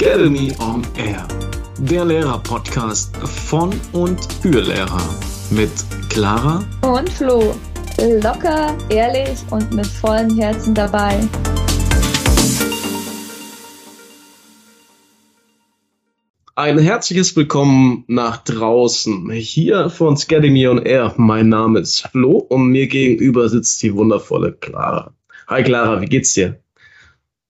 Academy on Air, der Lehrer-Podcast von und für Lehrer mit Clara und Flo. Locker, ehrlich und mit vollem Herzen dabei. Ein herzliches Willkommen nach draußen. Hier von Academy on Air. Mein Name ist Flo und mir gegenüber sitzt die wundervolle Clara. Hi Clara, wie geht's dir?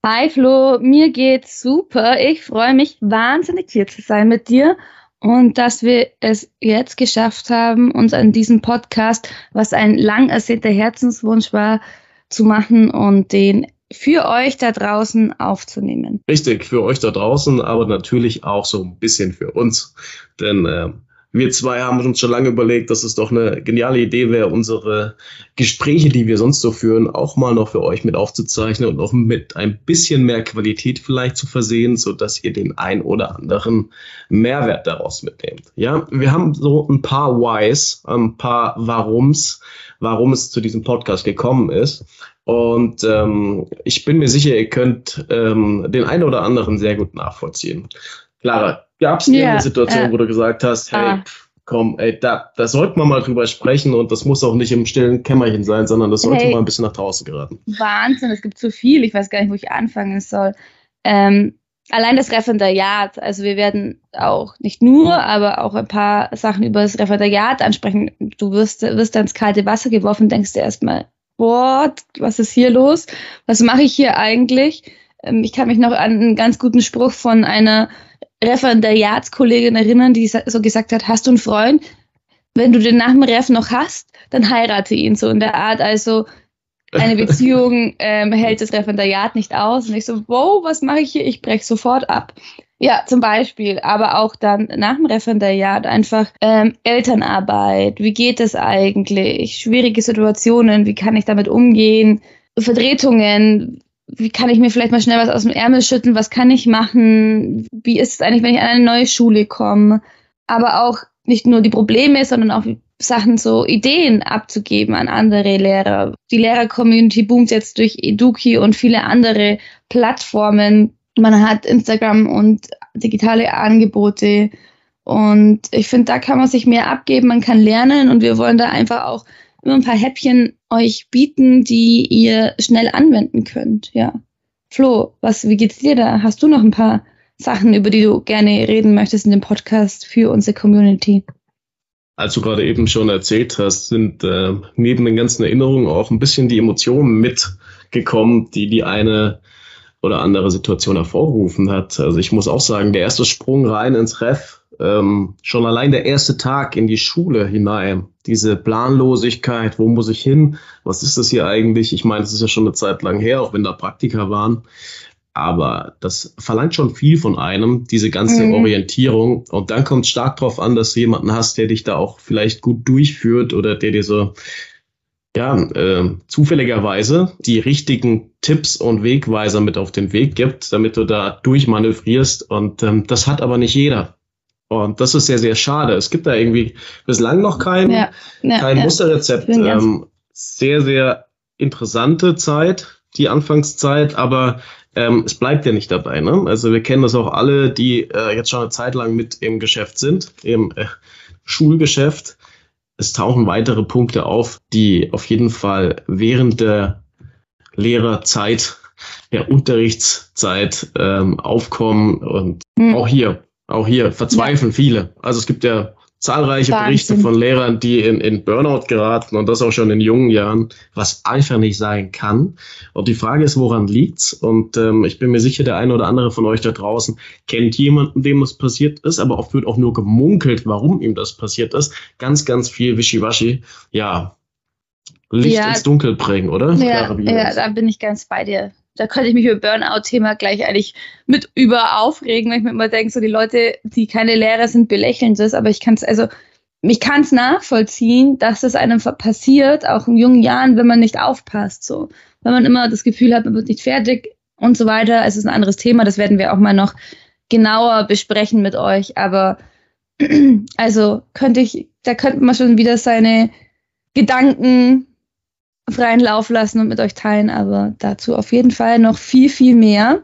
Hi Flo, mir geht's super. Ich freue mich wahnsinnig hier zu sein mit dir und dass wir es jetzt geschafft haben, uns an diesem Podcast, was ein lang ersehnter Herzenswunsch war, zu machen und den für euch da draußen aufzunehmen. Richtig, für euch da draußen, aber natürlich auch so ein bisschen für uns. Denn äh, wir zwei haben uns schon lange überlegt, dass es doch eine geniale Idee wäre, unsere Gespräche, die wir sonst so führen, auch mal noch für euch mit aufzuzeichnen und auch mit ein bisschen mehr Qualität vielleicht zu versehen, so dass ihr den ein oder anderen Mehrwert daraus mitnehmt. Ja, wir haben so ein paar Whys, ein paar Warums, warum es zu diesem Podcast gekommen ist. Und ähm, ich bin mir sicher, ihr könnt ähm, den einen oder anderen sehr gut nachvollziehen. Clara, Gab es yeah, eine Situation, äh, wo du gesagt hast, hey, ah. komm, ey, da, da sollten wir mal drüber sprechen und das muss auch nicht im stillen Kämmerchen sein, sondern das sollte hey, mal ein bisschen nach draußen geraten. Wahnsinn, es gibt zu viel, ich weiß gar nicht, wo ich anfangen soll. Ähm, allein das Referendariat, also wir werden auch nicht nur, aber auch ein paar Sachen über das Referendariat ansprechen. Du wirst, wirst da ins kalte Wasser geworfen, denkst dir erstmal, boah, was ist hier los? Was mache ich hier eigentlich? Ähm, ich kann mich noch an einen ganz guten Spruch von einer Referendariatskollegin erinnern, die so gesagt hat, hast du einen Freund? Wenn du den nach dem Ref noch hast, dann heirate ihn so in der Art. Also eine Beziehung ähm, hält das Referendariat nicht aus. Und ich so, wow, was mache ich hier? Ich breche sofort ab. Ja, zum Beispiel, aber auch dann nach dem Referendariat einfach ähm, Elternarbeit. Wie geht es eigentlich? Schwierige Situationen, wie kann ich damit umgehen? Vertretungen, wie kann ich mir vielleicht mal schnell was aus dem Ärmel schütteln, was kann ich machen, wie ist es eigentlich, wenn ich an eine neue Schule komme, aber auch nicht nur die Probleme, sondern auch Sachen, so Ideen abzugeben an andere Lehrer. Die Lehrer-Community boomt jetzt durch Eduki und viele andere Plattformen. Man hat Instagram und digitale Angebote. Und ich finde, da kann man sich mehr abgeben, man kann lernen und wir wollen da einfach auch immer ein paar Häppchen euch bieten, die ihr schnell anwenden könnt. Ja. Flo, was, wie geht's dir da? Hast du noch ein paar Sachen, über die du gerne reden möchtest in dem Podcast für unsere Community? Als du gerade eben schon erzählt hast, sind äh, neben den ganzen Erinnerungen auch ein bisschen die Emotionen mitgekommen, die die eine oder andere Situation hervorgerufen hat. Also ich muss auch sagen, der erste Sprung rein ins Ref ähm, schon allein der erste Tag in die Schule hinein, diese Planlosigkeit, wo muss ich hin, was ist das hier eigentlich? Ich meine, es ist ja schon eine Zeit lang her, auch wenn da Praktika waren. Aber das verlangt schon viel von einem, diese ganze mhm. Orientierung. Und dann kommt es stark darauf an, dass du jemanden hast, der dich da auch vielleicht gut durchführt oder der dir so ja, äh, zufälligerweise die richtigen Tipps und Wegweiser mit auf den Weg gibt, damit du da durchmanövrierst. Und ähm, das hat aber nicht jeder. Und das ist sehr, sehr schade. Es gibt da irgendwie bislang noch kein, ja, ja, kein ja. Musterrezept. Ähm, sehr, sehr interessante Zeit, die Anfangszeit, aber ähm, es bleibt ja nicht dabei. Ne? Also wir kennen das auch alle, die äh, jetzt schon eine Zeit lang mit im Geschäft sind, im äh, Schulgeschäft. Es tauchen weitere Punkte auf, die auf jeden Fall während der Lehrerzeit, der Unterrichtszeit ähm, aufkommen. Und mhm. auch hier auch hier verzweifeln ja. viele. Also es gibt ja zahlreiche Wahnsinn. Berichte von Lehrern, die in, in Burnout geraten und das auch schon in jungen Jahren, was einfach nicht sein kann. Und die Frage ist, woran liegt's? Und ähm, ich bin mir sicher, der eine oder andere von euch da draußen kennt jemanden, dem das passiert ist, aber oft wird auch nur gemunkelt, warum ihm das passiert ist. Ganz, ganz viel Wischiwaschi. Ja, Licht ja, ins Dunkel bringen, oder? Ja, ja, da bin ich ganz bei dir da könnte ich mich über Burnout-Thema gleich eigentlich mit über aufregen, weil ich mir immer denke, so die Leute, die keine Lehrer sind, belächeln das, aber ich kann es, also ich kann es nachvollziehen, dass es einem passiert, auch in jungen Jahren, wenn man nicht aufpasst, so. Wenn man immer das Gefühl hat, man wird nicht fertig und so weiter. Es ist ein anderes Thema, das werden wir auch mal noch genauer besprechen mit euch, aber also könnte ich, da könnte man schon wieder seine Gedanken freien Lauf lassen und mit euch teilen, aber dazu auf jeden Fall noch viel, viel mehr.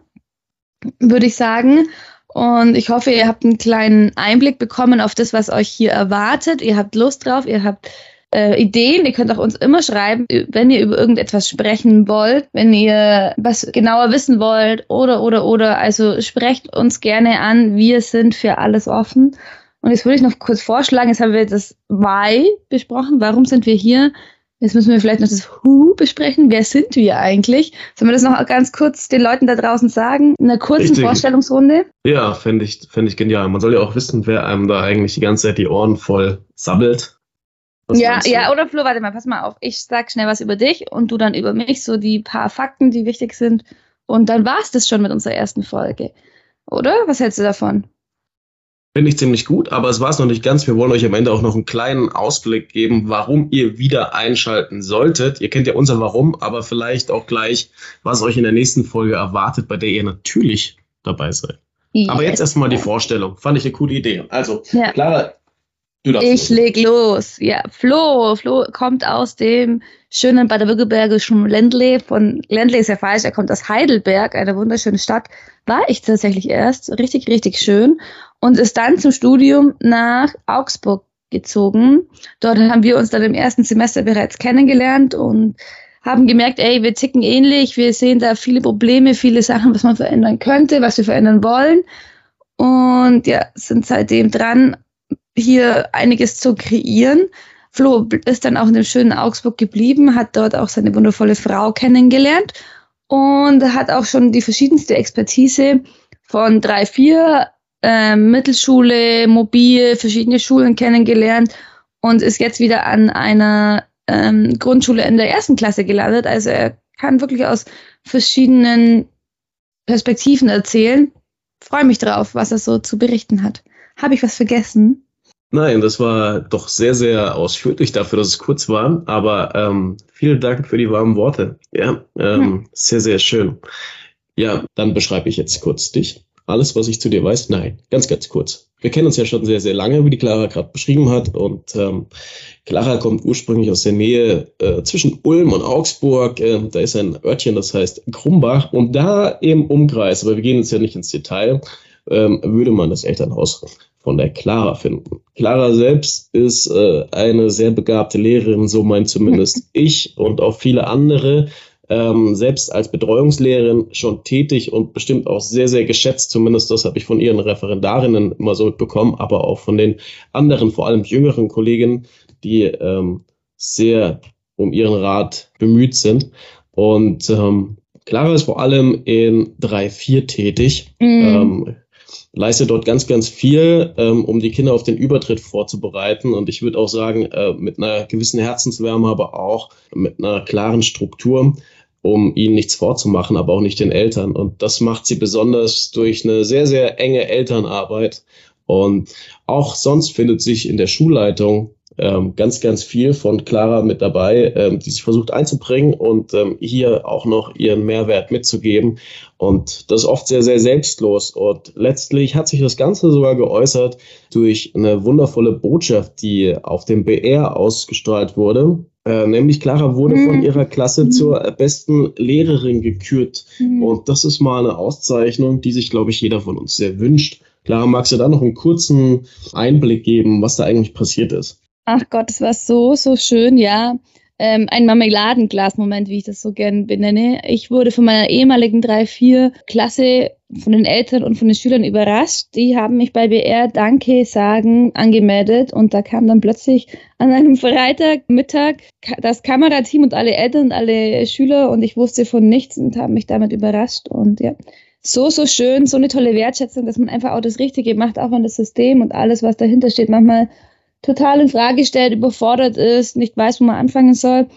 würde ich sagen. Und ich hoffe, ihr habt einen kleinen Einblick bekommen auf das, was euch hier erwartet. Ihr habt Lust drauf, ihr habt äh, Ideen. Ihr könnt auch uns immer schreiben, wenn ihr über irgendetwas sprechen wollt, wenn ihr was genauer wissen wollt oder, oder, oder. Also sprecht uns gerne an. Wir sind für alles offen. Und jetzt würde ich noch kurz vorschlagen, jetzt haben wir das Why besprochen. Warum sind wir hier? Jetzt müssen wir vielleicht noch das Who besprechen. Wer sind wir eigentlich? Sollen wir das noch ganz kurz den Leuten da draußen sagen? In einer kurzen Richtig. Vorstellungsrunde? Ja, fände ich, fänd ich genial. Man soll ja auch wissen, wer einem da eigentlich die ganze Zeit die Ohren voll sabbelt. Was ja, ja, oder Flo, warte mal, pass mal auf. Ich sag schnell was über dich und du dann über mich, so die paar Fakten, die wichtig sind. Und dann war es das schon mit unserer ersten Folge. Oder? Was hältst du davon? Finde ich ziemlich gut, aber es war es noch nicht ganz. Wir wollen euch am Ende auch noch einen kleinen Ausblick geben, warum ihr wieder einschalten solltet. Ihr kennt ja unser Warum, aber vielleicht auch gleich, was euch in der nächsten Folge erwartet, bei der ihr natürlich dabei seid. Yes. Aber jetzt erstmal die Vorstellung. Fand ich eine coole Idee. Also, ja. Clara, du darfst. Ich leg los. Ja, Flo. Flo kommt aus dem schönen baden-württembergischen Ländle. Von Ländle ist ja falsch, er kommt aus Heidelberg, eine wunderschöne Stadt. War ich tatsächlich erst. Richtig, richtig schön und ist dann zum Studium nach Augsburg gezogen. Dort haben wir uns dann im ersten Semester bereits kennengelernt und haben gemerkt, ey, wir ticken ähnlich, wir sehen da viele Probleme, viele Sachen, was man verändern könnte, was wir verändern wollen. Und ja, sind seitdem dran, hier einiges zu kreieren. Flo ist dann auch in dem schönen Augsburg geblieben, hat dort auch seine wundervolle Frau kennengelernt und hat auch schon die verschiedenste Expertise von 3-4 ähm, Mittelschule, mobil, verschiedene Schulen kennengelernt und ist jetzt wieder an einer ähm, Grundschule in der ersten Klasse gelandet. Also er kann wirklich aus verschiedenen Perspektiven erzählen. Freue mich drauf, was er so zu berichten hat. Habe ich was vergessen? Nein, das war doch sehr, sehr ausführlich dafür, dass es kurz war. Aber ähm, vielen Dank für die warmen Worte. Ja, ähm, hm. sehr, sehr schön. Ja, dann beschreibe ich jetzt kurz dich. Alles, was ich zu dir weiß? Nein, ganz, ganz kurz. Wir kennen uns ja schon sehr, sehr lange, wie die Clara gerade beschrieben hat. Und ähm, Clara kommt ursprünglich aus der Nähe äh, zwischen Ulm und Augsburg. Äh, da ist ein Örtchen, das heißt Krumbach. Und da im Umkreis, aber wir gehen jetzt ja nicht ins Detail, ähm, würde man das Elternhaus von der Clara finden. Clara selbst ist äh, eine sehr begabte Lehrerin, so meint zumindest ich und auch viele andere ähm, selbst als Betreuungslehrerin schon tätig und bestimmt auch sehr, sehr geschätzt. Zumindest das habe ich von ihren Referendarinnen immer so mitbekommen, aber auch von den anderen, vor allem jüngeren Kolleginnen, die ähm, sehr um ihren Rat bemüht sind. Und ähm, Clara ist vor allem in 3-4 tätig. Mhm. Ähm, leistet dort ganz, ganz viel, ähm, um die Kinder auf den Übertritt vorzubereiten. Und ich würde auch sagen, äh, mit einer gewissen Herzenswärme, aber auch mit einer klaren Struktur um ihnen nichts vorzumachen, aber auch nicht den Eltern. Und das macht sie besonders durch eine sehr, sehr enge Elternarbeit. Und auch sonst findet sich in der Schulleitung ähm, ganz, ganz viel von Clara mit dabei, ähm, die sich versucht einzubringen und ähm, hier auch noch ihren Mehrwert mitzugeben. Und das ist oft sehr, sehr selbstlos. Und letztlich hat sich das Ganze sogar geäußert durch eine wundervolle Botschaft, die auf dem BR ausgestrahlt wurde. Äh, nämlich Clara wurde mhm. von ihrer Klasse mhm. zur besten Lehrerin gekürt. Mhm. Und das ist mal eine Auszeichnung, die sich, glaube ich, jeder von uns sehr wünscht. Clara, magst du da noch einen kurzen Einblick geben, was da eigentlich passiert ist? Ach Gott, es war so, so schön, ja ähm, ein Marmeladenglas-Moment, wie ich das so gern benenne. Ich wurde von meiner ehemaligen 3-4-Klasse von den Eltern und von den Schülern überrascht. Die haben mich bei BR Danke sagen angemeldet und da kam dann plötzlich an einem Freitagmittag das Kamerateam und alle Eltern und alle Schüler und ich wusste von nichts und haben mich damit überrascht und ja. So, so schön, so eine tolle Wertschätzung, dass man einfach auch das Richtige macht, auch wenn das System und alles, was dahinter steht, manchmal total in Frage stellt, überfordert ist, nicht weiß, wo man anfangen soll.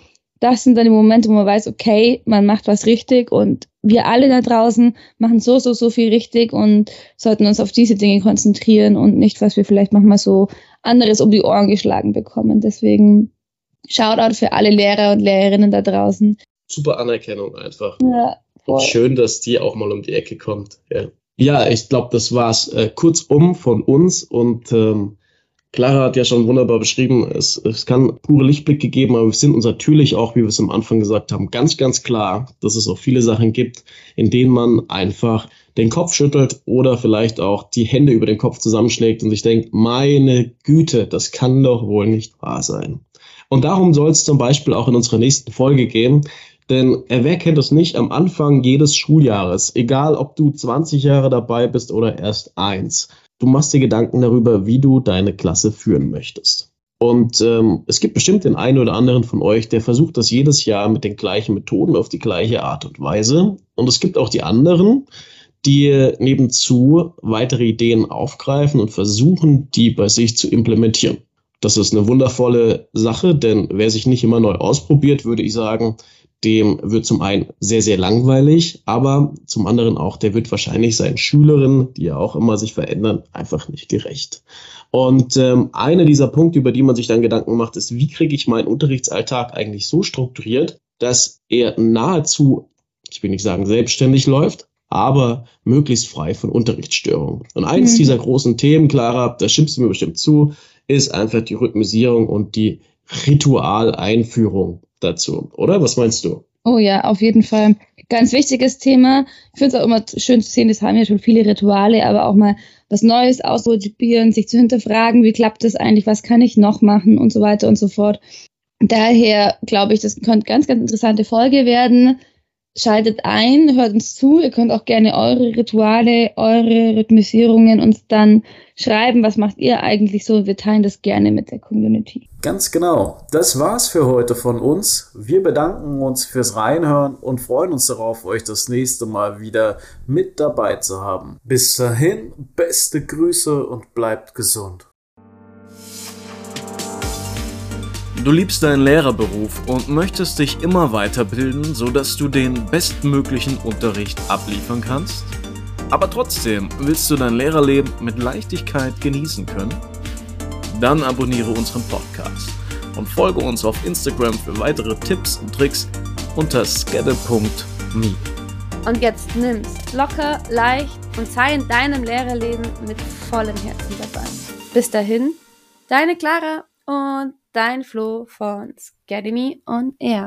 Das sind dann die Momente, wo man weiß, okay, man macht was richtig und wir alle da draußen machen so, so, so viel richtig und sollten uns auf diese Dinge konzentrieren und nicht, was wir vielleicht manchmal so anderes um die Ohren geschlagen bekommen. Deswegen Shoutout für alle Lehrer und Lehrerinnen da draußen. Super Anerkennung einfach. Ja, voll. Schön, dass die auch mal um die Ecke kommt. Ja, ja ich glaube, das war's. Äh, kurzum von uns und ähm, Clara hat ja schon wunderbar beschrieben, es, es kann pure Lichtblicke geben, aber wir sind uns natürlich auch, wie wir es am Anfang gesagt haben, ganz, ganz klar, dass es auch viele Sachen gibt, in denen man einfach den Kopf schüttelt oder vielleicht auch die Hände über den Kopf zusammenschlägt und sich denkt, meine Güte, das kann doch wohl nicht wahr sein. Und darum soll es zum Beispiel auch in unserer nächsten Folge gehen. Denn wer kennt es nicht am Anfang jedes Schuljahres, egal ob du 20 Jahre dabei bist oder erst eins, du machst dir Gedanken darüber, wie du deine Klasse führen möchtest. Und ähm, es gibt bestimmt den einen oder anderen von euch, der versucht das jedes Jahr mit den gleichen Methoden auf die gleiche Art und Weise. Und es gibt auch die anderen, die nebenzu weitere Ideen aufgreifen und versuchen, die bei sich zu implementieren. Das ist eine wundervolle Sache, denn wer sich nicht immer neu ausprobiert, würde ich sagen, dem wird zum einen sehr, sehr langweilig, aber zum anderen auch, der wird wahrscheinlich seinen Schülerinnen, die ja auch immer sich verändern, einfach nicht gerecht. Und ähm, einer dieser Punkte, über die man sich dann Gedanken macht, ist, wie kriege ich meinen Unterrichtsalltag eigentlich so strukturiert, dass er nahezu, ich will nicht sagen selbstständig läuft, aber möglichst frei von Unterrichtsstörungen. Und eins mhm. dieser großen Themen, Clara, da stimmst du mir bestimmt zu, ist einfach die Rhythmisierung und die Ritualeinführung dazu, oder? Was meinst du? Oh ja, auf jeden Fall. Ganz wichtiges Thema. Ich finde es auch immer schön zu sehen, das haben ja schon viele Rituale, aber auch mal was Neues ausprobieren, sich zu hinterfragen, wie klappt das eigentlich, was kann ich noch machen und so weiter und so fort. Daher glaube ich, das könnte ganz, ganz interessante Folge werden. Schaltet ein, hört uns zu. Ihr könnt auch gerne eure Rituale, eure Rhythmisierungen uns dann schreiben. Was macht ihr eigentlich so? Wir teilen das gerne mit der Community. Ganz genau. Das war's für heute von uns. Wir bedanken uns fürs Reinhören und freuen uns darauf, euch das nächste Mal wieder mit dabei zu haben. Bis dahin, beste Grüße und bleibt gesund. Du liebst deinen Lehrerberuf und möchtest dich immer weiterbilden, sodass du den bestmöglichen Unterricht abliefern kannst? Aber trotzdem willst du dein Lehrerleben mit Leichtigkeit genießen können? Dann abonniere unseren Podcast und folge uns auf Instagram für weitere Tipps und Tricks unter skedde.me. Und jetzt nimm's locker, leicht und sei in deinem Lehrerleben mit vollem Herzen dabei. Bis dahin, deine Clara und dein Flo von Scademy on Air.